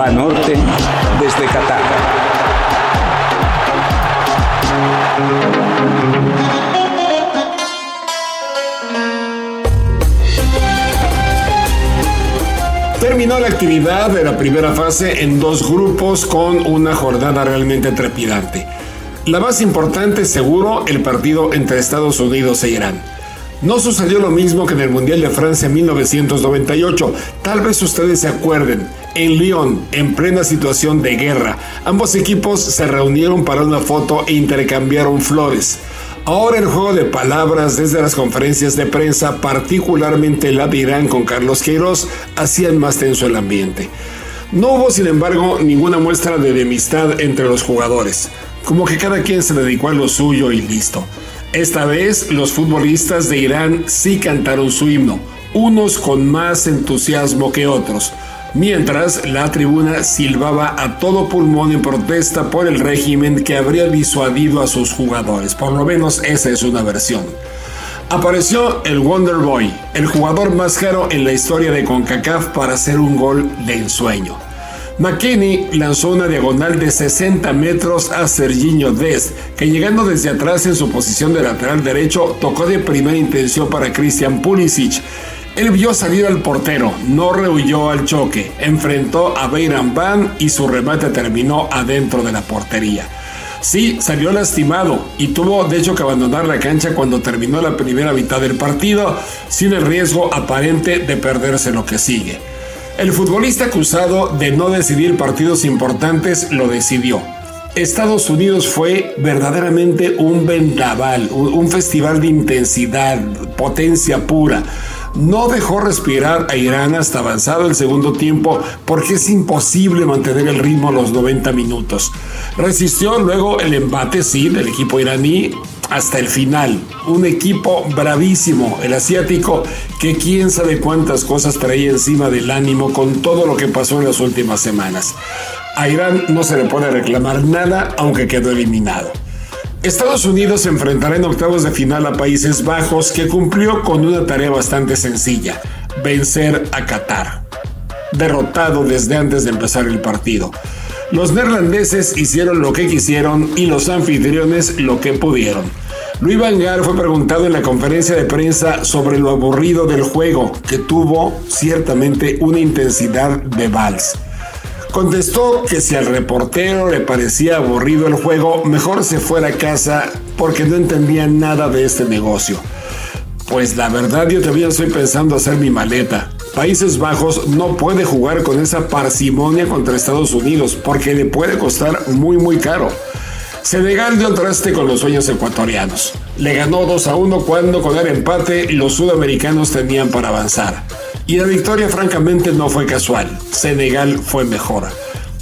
Banorte desde Qatar. Terminó la actividad de la primera fase en dos grupos con una jornada realmente trepidante. La más importante, seguro, el partido entre Estados Unidos e Irán. No sucedió lo mismo que en el Mundial de Francia 1998. Tal vez ustedes se acuerden. En Lyon, en plena situación de guerra, ambos equipos se reunieron para una foto e intercambiaron flores. Ahora el juego de palabras desde las conferencias de prensa, particularmente la de Irán con Carlos Queiroz, hacían más tenso el ambiente. No hubo, sin embargo, ninguna muestra de enemistad entre los jugadores, como que cada quien se dedicó a lo suyo y listo. Esta vez los futbolistas de Irán sí cantaron su himno, unos con más entusiasmo que otros, mientras la tribuna silbaba a todo pulmón en protesta por el régimen que habría disuadido a sus jugadores, por lo menos esa es una versión. Apareció el Wonder Boy, el jugador más caro en la historia de CONCACAF para hacer un gol de ensueño. McKinney lanzó una diagonal de 60 metros a Serginho Dest, que llegando desde atrás en su posición de lateral derecho, tocó de primera intención para Christian Pulisic. Él vio salir al portero, no rehuyó al choque, enfrentó a Beiran Van y su remate terminó adentro de la portería. Sí, salió lastimado y tuvo de hecho que abandonar la cancha cuando terminó la primera mitad del partido, sin el riesgo aparente de perderse lo que sigue. El futbolista acusado de no decidir partidos importantes lo decidió. Estados Unidos fue verdaderamente un vendaval, un festival de intensidad, potencia pura. No dejó respirar a Irán hasta avanzado el segundo tiempo porque es imposible mantener el ritmo los 90 minutos. Resistió luego el embate, sí, del equipo iraní, hasta el final. Un equipo bravísimo, el asiático, que quién sabe cuántas cosas traía encima del ánimo con todo lo que pasó en las últimas semanas. A Irán no se le puede reclamar nada, aunque quedó eliminado. Estados Unidos enfrentará en octavos de final a Países Bajos, que cumplió con una tarea bastante sencilla, vencer a Qatar. Derrotado desde antes de empezar el partido. Los neerlandeses hicieron lo que quisieron y los anfitriones lo que pudieron. Luis Van Gaal fue preguntado en la conferencia de prensa sobre lo aburrido del juego, que tuvo ciertamente una intensidad de vals. Contestó que si al reportero le parecía aburrido el juego, mejor se fuera a casa porque no entendía nada de este negocio. Pues la verdad yo todavía estoy pensando hacer mi maleta. Países Bajos no puede jugar con esa parsimonia contra Estados Unidos porque le puede costar muy muy caro. Senegal dio traste con los sueños ecuatorianos. Le ganó 2 a 1 cuando con el empate los sudamericanos tenían para avanzar. Y la victoria francamente no fue casual. Senegal fue mejor.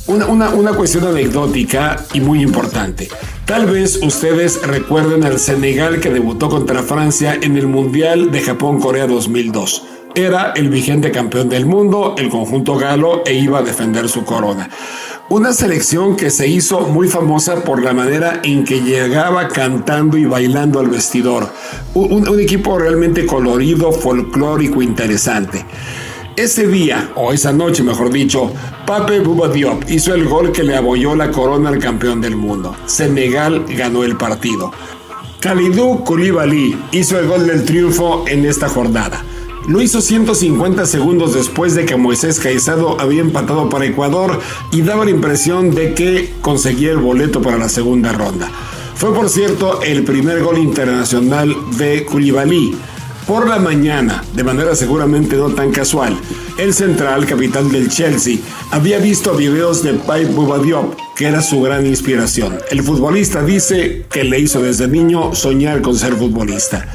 Una, una, una, cuestión anecdótica y muy importante. Tal vez ustedes recuerden al Senegal que debutó contra Francia en el Mundial de Japón-Corea 2002 era el vigente campeón del mundo, el conjunto galo, e iba a defender su corona. Una selección que se hizo muy famosa por la manera en que llegaba cantando y bailando al vestidor. Un, equipo realmente colorido, folclórico, interesante. Ese día, o esa noche mejor dicho, Pape Bouba Diop hizo el gol que le abolló la corona al campeón del mundo. Senegal ganó el partido. Khalidou Koulibaly hizo el gol del triunfo en esta jornada. Lo hizo 150 segundos después de que Moisés Caicedo había empatado para Ecuador y daba la impresión de que conseguía el boleto para la segunda ronda. Fue por cierto el primer gol internacional de Koulibaly. Por la mañana, de manera seguramente no tan casual, el central, capitán del Chelsea, había visto videos de Pipe Bubadiop, que era su gran inspiración. El futbolista dice que le hizo desde niño soñar con ser futbolista.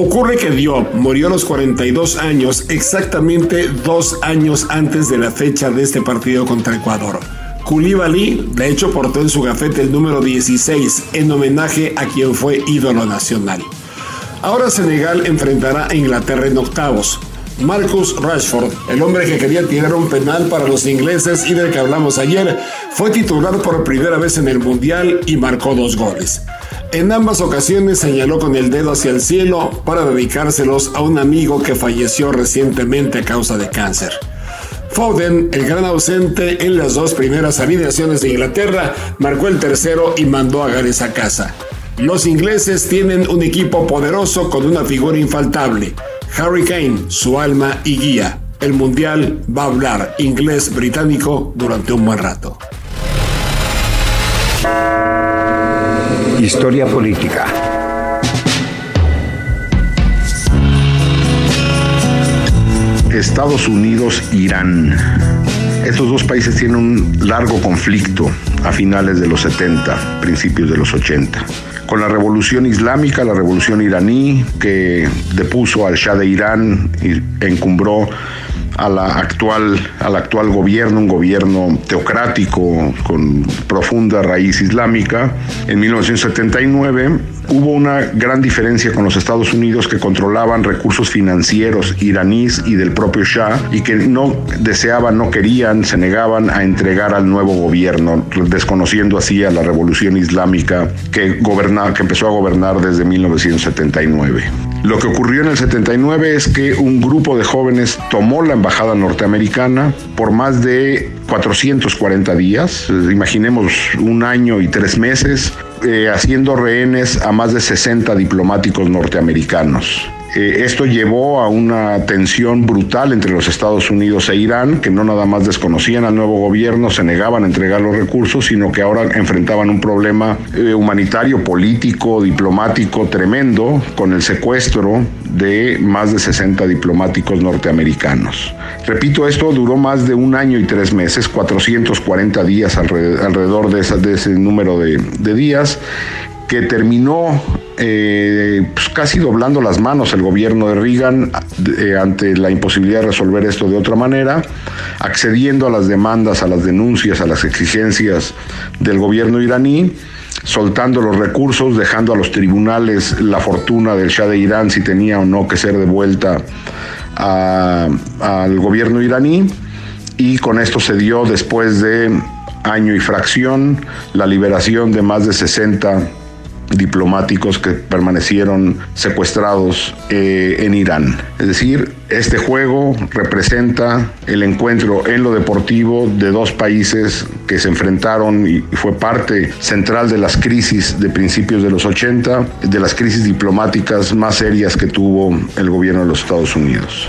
Ocurre que Diop murió a los 42 años, exactamente dos años antes de la fecha de este partido contra Ecuador. Koulibaly, de hecho, portó en su gafete el número 16 en homenaje a quien fue ídolo nacional. Ahora Senegal enfrentará a Inglaterra en octavos. Marcus Rashford, el hombre que quería tirar un penal para los ingleses y del que hablamos ayer, fue titular por primera vez en el Mundial y marcó dos goles. En ambas ocasiones señaló con el dedo hacia el cielo para dedicárselos a un amigo que falleció recientemente a causa de cáncer. Foden, el gran ausente en las dos primeras alineaciones de Inglaterra, marcó el tercero y mandó a Gales a casa. Los ingleses tienen un equipo poderoso con una figura infaltable, Harry Kane, su alma y guía. El mundial va a hablar inglés-británico durante un buen rato. Historia política. Estados Unidos-Irán. Estos dos países tienen un largo conflicto a finales de los 70, principios de los 80. Con la revolución islámica, la revolución iraní, que depuso al Shah de Irán y encumbró a la actual, al actual gobierno, un gobierno teocrático con profunda raíz islámica. En 1979 hubo una gran diferencia con los Estados Unidos que controlaban recursos financieros iraníes y del propio Shah y que no deseaban, no querían, se negaban a entregar al nuevo gobierno, desconociendo así a la revolución islámica que, gobernaba, que empezó a gobernar desde 1979. Lo que ocurrió en el 79 es que un grupo de jóvenes tomó la embajada norteamericana por más de 440 días, imaginemos un año y tres meses, eh, haciendo rehenes a más de 60 diplomáticos norteamericanos. Eh, esto llevó a una tensión brutal entre los Estados Unidos e Irán, que no nada más desconocían al nuevo gobierno, se negaban a entregar los recursos, sino que ahora enfrentaban un problema eh, humanitario, político, diplomático tremendo, con el secuestro de más de 60 diplomáticos norteamericanos. Repito, esto duró más de un año y tres meses, 440 días alrededor de, ese número de, de días que terminó eh, pues casi doblando las manos el gobierno de Reagan eh, ante la imposibilidad de resolver esto de otra manera, accediendo a las demandas, a las denuncias, a las exigencias del gobierno iraní, soltando los recursos, dejando a los tribunales la fortuna del Shah de Irán si tenía o no que ser devuelta al gobierno iraní. Y con esto se dio después de año y fracción la liberación de más de 60 diplomáticos que permanecieron secuestrados eh, en Irán. Es decir, este juego representa el encuentro en lo deportivo de dos países que se enfrentaron y fue parte central de las crisis de principios de los 80, de las crisis diplomáticas más serias que tuvo el gobierno de los Estados Unidos.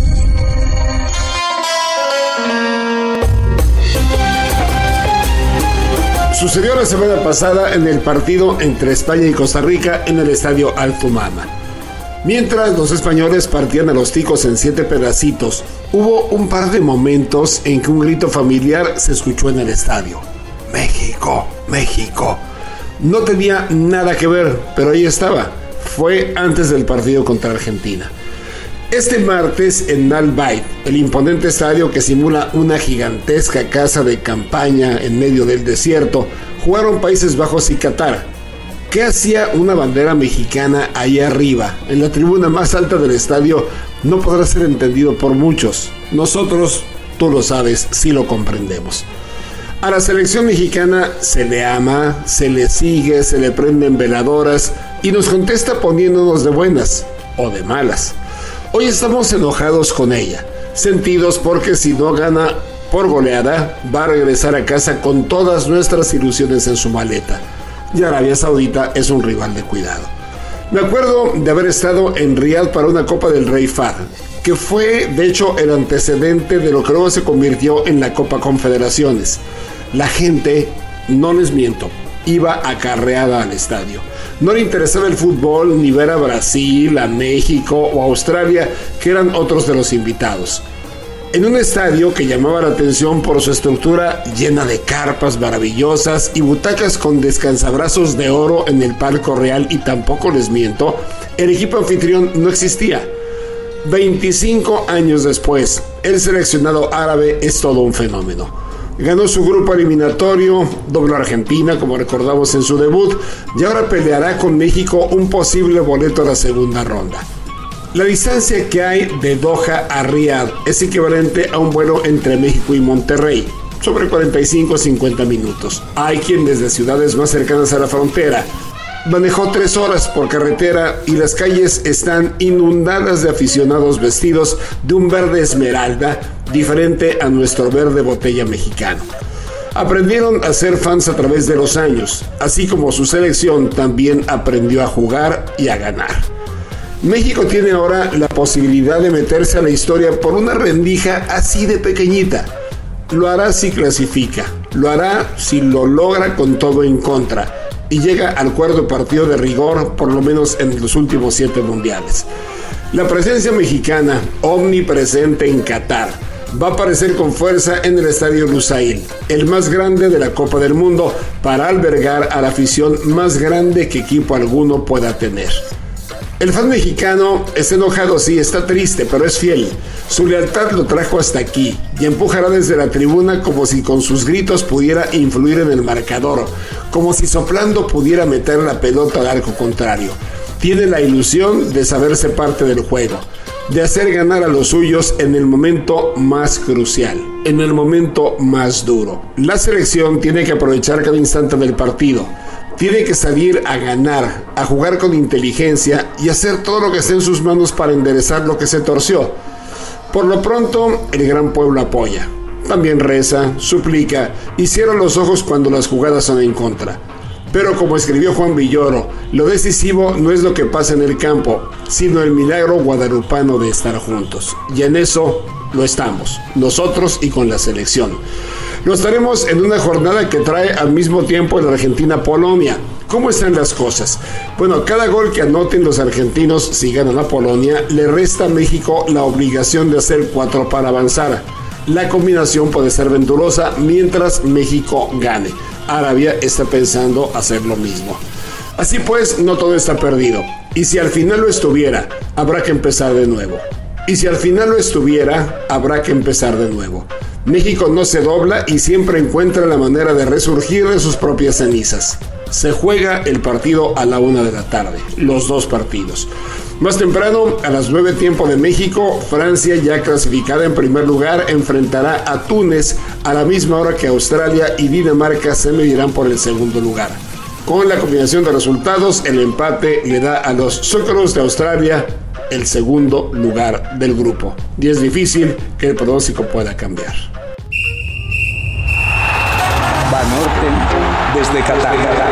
Sucedió la semana pasada en el partido entre España y Costa Rica en el estadio Altumana. Mientras los españoles partían a los ticos en siete pedacitos, hubo un par de momentos en que un grito familiar se escuchó en el estadio. México, México. No tenía nada que ver, pero ahí estaba. Fue antes del partido contra Argentina. Este martes en Nalbait, el imponente estadio que simula una gigantesca casa de campaña en medio del desierto, jugaron Países Bajos y Qatar. ¿Qué hacía una bandera mexicana ahí arriba, en la tribuna más alta del estadio? No podrá ser entendido por muchos. Nosotros, tú lo sabes, sí lo comprendemos. A la selección mexicana se le ama, se le sigue, se le prenden veladoras y nos contesta poniéndonos de buenas o de malas. Hoy estamos enojados con ella, sentidos porque si no gana por goleada, va a regresar a casa con todas nuestras ilusiones en su maleta. Y Arabia Saudita es un rival de cuidado. Me acuerdo de haber estado en Riyadh para una Copa del Rey Fad, que fue de hecho el antecedente de lo que luego se convirtió en la Copa Confederaciones. La gente, no les miento, iba acarreada al estadio. No le interesaba el fútbol ni ver a Brasil, a México o a Australia, que eran otros de los invitados. En un estadio que llamaba la atención por su estructura llena de carpas maravillosas y butacas con descansabrazos de oro en el palco real y tampoco les miento, el equipo anfitrión no existía. 25 años después, el seleccionado árabe es todo un fenómeno Ganó su grupo eliminatorio, doble Argentina, como recordamos en su debut, y ahora peleará con México un posible boleto a la segunda ronda. La distancia que hay de Doha a Riyadh es equivalente a un vuelo entre México y Monterrey, sobre 45-50 minutos. Hay quien desde ciudades más cercanas a la frontera manejó tres horas por carretera y las calles están inundadas de aficionados vestidos de un verde esmeralda diferente a nuestro verde botella mexicano. Aprendieron a ser fans a través de los años, así como su selección también aprendió a jugar y a ganar. México tiene ahora la posibilidad de meterse a la historia por una rendija así de pequeñita. Lo hará si clasifica, lo hará si lo logra con todo en contra y llega al cuarto partido de rigor por lo menos en los últimos siete mundiales. La presencia mexicana, omnipresente en Qatar, va a aparecer con fuerza en el Estadio Lusail, el más grande de la Copa del Mundo, para albergar a la afición más grande que equipo alguno pueda tener. El fan mexicano es enojado, sí, está triste, pero es fiel. Su lealtad lo trajo hasta aquí y empujará desde la tribuna como si con sus gritos pudiera influir en el marcador, como si soplando pudiera meter la pelota al arco contrario. Tiene la ilusión de saberse parte del juego, de hacer ganar a los suyos en el momento más crucial, en el momento más duro. La selección tiene que aprovechar cada instante del partido tiene que salir a ganar, a jugar con inteligencia y hacer todo lo que esté en sus manos para enderezar lo que se torció. Por lo pronto, el gran pueblo apoya. También reza, suplica y cierra los ojos cuando las jugadas son en contra. Pero como escribió Juan Villoro, lo decisivo no es lo que pasa en el campo, sino el milagro guadalupano de estar juntos. Y en eso lo estamos, nosotros y con la selección. Lo estaremos en una jornada que trae al mismo tiempo la Argentina-Polonia. ¿Cómo están las cosas? Bueno, cada gol que anoten los argentinos si ganan a Polonia le resta a México la obligación de hacer cuatro para avanzar. La combinación puede ser venturosa mientras México gane. Arabia está pensando hacer lo mismo. Así pues, no todo está perdido. Y si al final lo estuviera, habrá que empezar de nuevo. Y si al final lo estuviera, habrá que empezar de nuevo. México no se dobla y siempre encuentra la manera de resurgir de sus propias cenizas. Se juega el partido a la una de la tarde, los dos partidos. Más temprano, a las 9 tiempo de México, Francia, ya clasificada en primer lugar, enfrentará a Túnez a la misma hora que Australia y Dinamarca se medirán por el segundo lugar. Con la combinación de resultados, el empate le da a los Socceroos de Australia el segundo lugar del grupo. Y es difícil que el pronóstico pueda cambiar. Banorte desde Qatar.